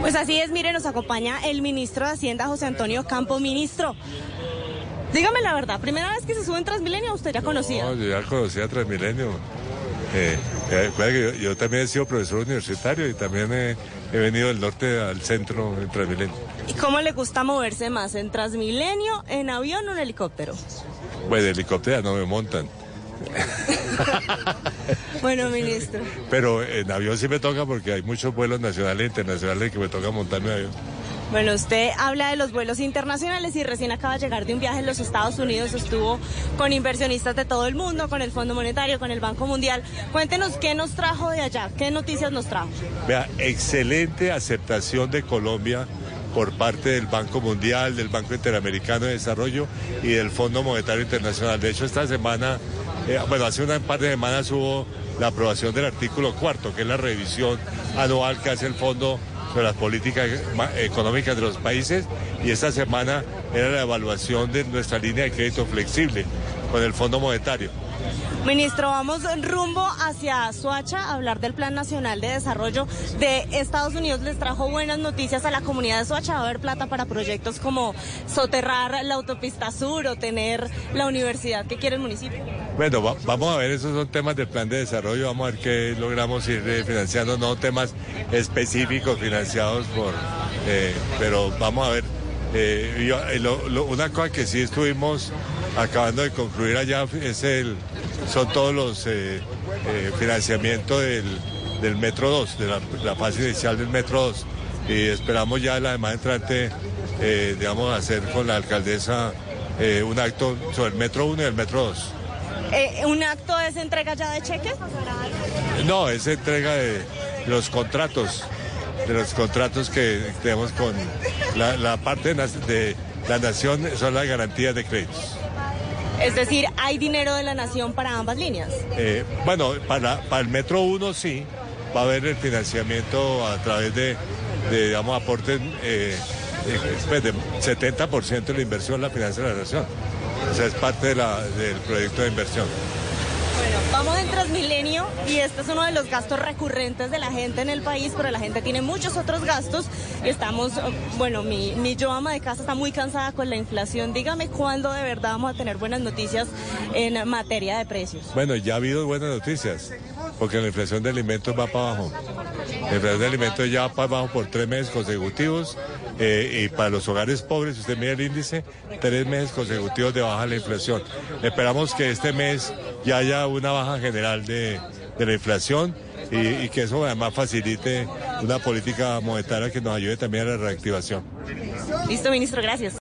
Pues así es, mire, nos acompaña el ministro de Hacienda, José Antonio Campo. Ministro, dígame la verdad, ¿primera vez que se sube en Transmilenio usted ya conocía? No, yo ya conocía Transmilenio. Eh, eh, yo, yo, también he sido profesor universitario y también he, he venido del norte al centro en Transmilenio. ¿Y cómo le gusta moverse más, en Transmilenio, en avión o en helicóptero? Pues de helicóptero no me montan. bueno, ministro. Pero en avión sí me toca porque hay muchos vuelos nacionales e internacionales que me toca montarme avión. Bueno, usted habla de los vuelos internacionales y recién acaba de llegar de un viaje en los Estados Unidos, estuvo con inversionistas de todo el mundo, con el Fondo Monetario, con el Banco Mundial. Cuéntenos qué nos trajo de allá, qué noticias nos trajo. Vea, excelente aceptación de Colombia por parte del Banco Mundial, del Banco Interamericano de Desarrollo y del Fondo Monetario Internacional. De hecho, esta semana, eh, bueno, hace un par de semanas hubo la aprobación del artículo cuarto, que es la revisión anual que hace el Fondo sobre las políticas económicas de los países y esta semana era la evaluación de nuestra línea de crédito flexible con el Fondo Monetario. Ministro, vamos rumbo hacia Suacha a hablar del Plan Nacional de Desarrollo de Estados Unidos. Les trajo buenas noticias a la comunidad de Suacha. Va a haber plata para proyectos como soterrar la autopista sur o tener la universidad que quiere el municipio. Bueno, vamos a ver, esos son temas del plan de desarrollo. Vamos a ver qué logramos ir eh, financiando, no temas específicos financiados por. Eh, pero vamos a ver. Eh, una cosa que sí estuvimos acabando de concluir allá es el, son todos los eh, eh, financiamientos del, del, Metro 2, de la, fase inicial del Metro 2. Y esperamos ya la demás entrante, eh, digamos, hacer con la alcaldesa un acto sobre el Metro 1 y el Metro 2. ¿Un acto es entrega ya de cheques? No, es entrega de los contratos, de los contratos que tenemos con la, parte de la nación, son las garantías de créditos. Es decir, ¿hay dinero de la nación para ambas líneas? Eh, bueno, para, para el Metro 1 sí, va a haber el financiamiento a través de, digamos, aportes eh, pues, de 70% de la inversión la financia de la nación. O sea, es parte del proyecto de inversión. Bueno, vamos en Transmilenio y este es uno de los gastos recurrentes de la gente en el país, pero la gente tiene muchos otros gastos y estamos, bueno, mi, mi yo ama de casa está muy cansada con la inflación. Dígame cuándo de verdad vamos a tener buenas noticias en materia de precios. Bueno, ya ha habido buenas noticias, porque la inflación de alimentos va para abajo. La inflación de alimentos ya va para abajo por tres meses consecutivos eh, y para los hogares pobres, si usted mira el índice, tres meses consecutivos de baja la inflación. Esperamos que este mes ya haya una baja general de, la inflación y, que eso además facilite una política monetaria que nos ayude también a la reactivación. Listo, ministro, gracias.